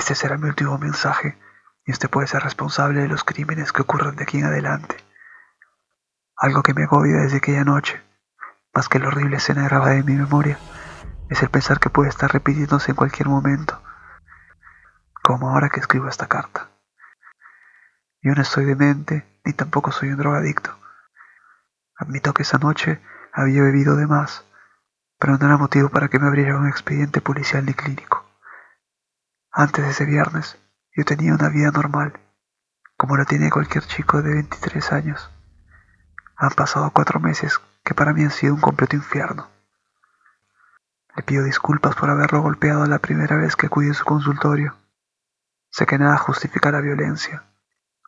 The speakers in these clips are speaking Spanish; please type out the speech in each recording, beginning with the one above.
Este será mi último mensaje y usted puede ser responsable de los crímenes que ocurran de aquí en adelante. Algo que me agobia desde aquella noche, más que la horrible escena grabada en mi memoria, es el pensar que puede estar repitiéndose en cualquier momento, como ahora que escribo esta carta. Yo no estoy demente, ni tampoco soy un drogadicto. Admito que esa noche había bebido de más, pero no era motivo para que me abriera un expediente policial ni clínico. Antes de ese viernes, yo tenía una vida normal, como la tiene cualquier chico de 23 años. Han pasado cuatro meses que para mí han sido un completo infierno. Le pido disculpas por haberlo golpeado la primera vez que acudí su consultorio. Sé que nada justifica la violencia.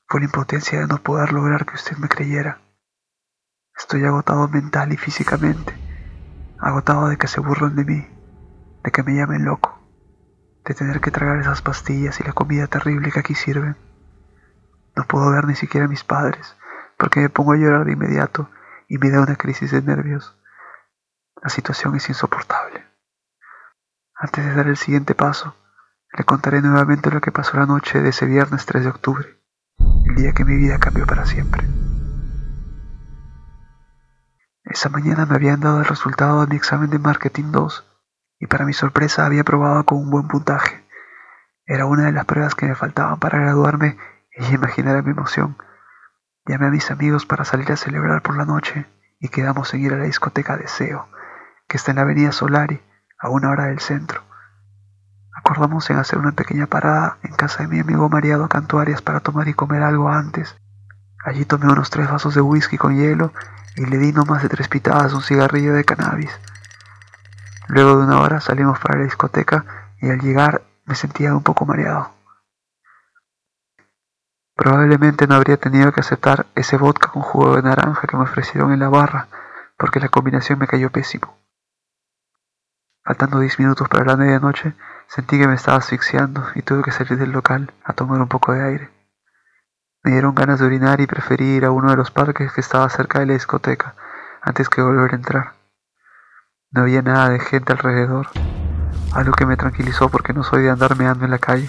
Fue la impotencia de no poder lograr que usted me creyera. Estoy agotado mental y físicamente, agotado de que se burlen de mí, de que me llamen loco, de tener que tragar esas pastillas y la comida terrible que aquí sirven. No puedo ver ni siquiera a mis padres, porque me pongo a llorar de inmediato y me da una crisis de nervios. La situación es insoportable. Antes de dar el siguiente paso, le contaré nuevamente lo que pasó la noche de ese viernes 3 de octubre, el día que mi vida cambió para siempre. Esa mañana me habían dado el resultado de mi examen de Marketing 2 y para mi sorpresa había aprobado con un buen puntaje. Era una de las pruebas que me faltaban para graduarme y imaginar mi emoción. Llamé a mis amigos para salir a celebrar por la noche y quedamos en ir a la discoteca Deseo, que está en la avenida Solari, a una hora del centro. Acordamos en hacer una pequeña parada en casa de mi amigo Mariado Cantuarias para tomar y comer algo antes. Allí tomé unos tres vasos de whisky con hielo y le di no más de tres pitadas un cigarrillo de cannabis. Luego de una hora salimos para la discoteca y al llegar me sentía un poco mareado. Probablemente no habría tenido que aceptar ese vodka con jugo de naranja que me ofrecieron en la barra, porque la combinación me cayó pésimo. Faltando diez minutos para la medianoche, sentí que me estaba asfixiando y tuve que salir del local a tomar un poco de aire. Me dieron ganas de orinar y preferí ir a uno de los parques que estaba cerca de la discoteca antes que volver a entrar. No había nada de gente alrededor, algo que me tranquilizó porque no soy de andar meando en la calle.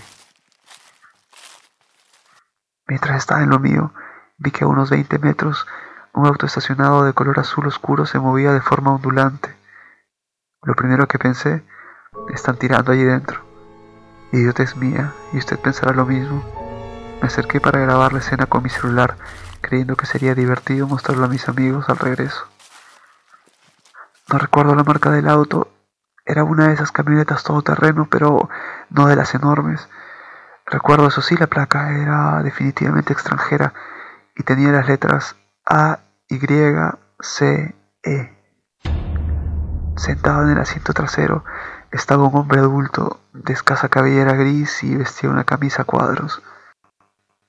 Mientras estaba en lo mío, vi que a unos 20 metros un auto estacionado de color azul oscuro se movía de forma ondulante. Lo primero que pensé, están tirando allí dentro. Idiotez mía, y usted pensará lo mismo. Me acerqué para grabar la escena con mi celular, creyendo que sería divertido mostrarlo a mis amigos al regreso. No recuerdo la marca del auto, era una de esas camionetas todoterreno, pero no de las enormes. Recuerdo eso sí, la placa era definitivamente extranjera y tenía las letras A, Y, C, E. Sentado en el asiento trasero estaba un hombre adulto de escasa cabellera gris y vestía una camisa a cuadros.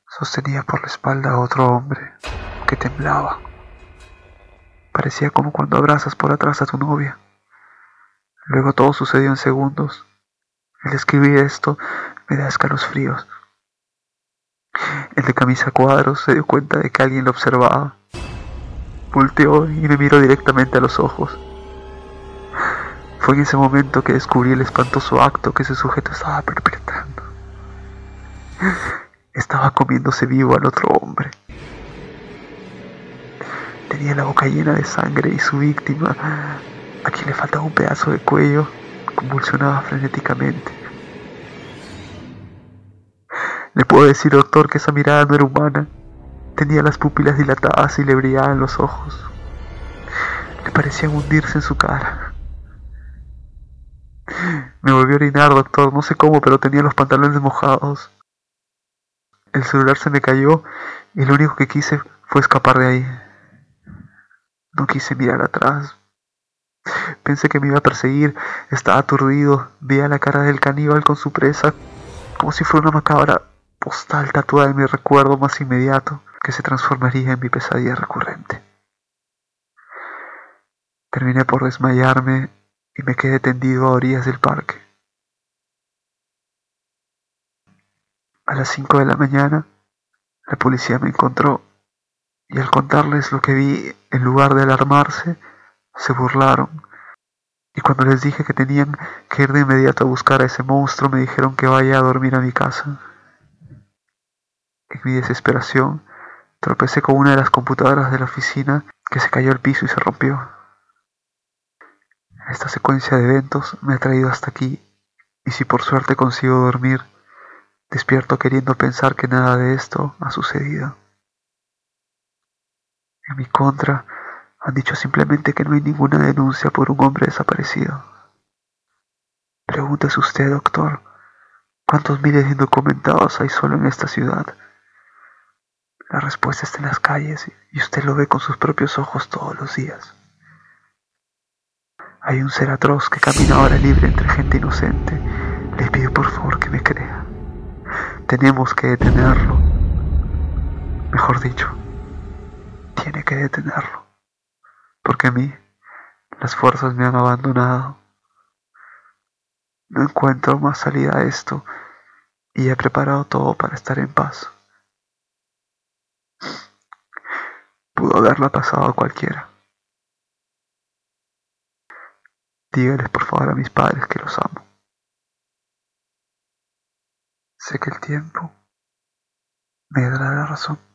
Sostenía por la espalda a otro hombre que temblaba. Parecía como cuando abrazas por atrás a tu novia. Luego todo sucedió en segundos. El escribir esto me da escalofríos. El de camisa cuadros se dio cuenta de que alguien lo observaba. Volteó y me miró directamente a los ojos. Fue en ese momento que descubrí el espantoso acto que ese sujeto estaba perpetrando estaba comiéndose vivo al otro hombre. Tenía la boca llena de sangre y su víctima, a quien le faltaba un pedazo de cuello, convulsionaba frenéticamente. Le puedo decir, doctor, que esa mirada no era humana. Tenía las pupilas dilatadas y le brillaban los ojos. Le parecían hundirse en su cara. Me volvió a orinar, doctor, no sé cómo, pero tenía los pantalones mojados. El celular se me cayó y lo único que quise fue escapar de ahí. No quise mirar atrás. Pensé que me iba a perseguir, estaba aturdido, veía la cara del caníbal con su presa, como si fuera una macabra postal tatuada en mi recuerdo más inmediato, que se transformaría en mi pesadilla recurrente. Terminé por desmayarme y me quedé tendido a orillas del parque. A las cinco de la mañana, la policía me encontró y al contarles lo que vi, en lugar de alarmarse, se burlaron. Y cuando les dije que tenían que ir de inmediato a buscar a ese monstruo, me dijeron que vaya a dormir a mi casa. En mi desesperación, tropecé con una de las computadoras de la oficina que se cayó al piso y se rompió. Esta secuencia de eventos me ha traído hasta aquí, y si por suerte consigo dormir, despierto queriendo pensar que nada de esto ha sucedido. En mi contra, han dicho simplemente que no hay ninguna denuncia por un hombre desaparecido. Pregúntese usted, doctor, ¿cuántos miles de indocumentados hay solo en esta ciudad? La respuesta está en las calles y usted lo ve con sus propios ojos todos los días. Hay un ser atroz que camina ahora libre entre gente inocente. Le pido por favor que me crea. Tenemos que detenerlo. Mejor dicho, tiene que detenerlo. Porque a mí las fuerzas me han abandonado. No encuentro más salida a esto y he preparado todo para estar en paz. Pudo haberla pasado a cualquiera. Dígales por favor a mis padres que los amo. Sé que el tiempo me dará la razón.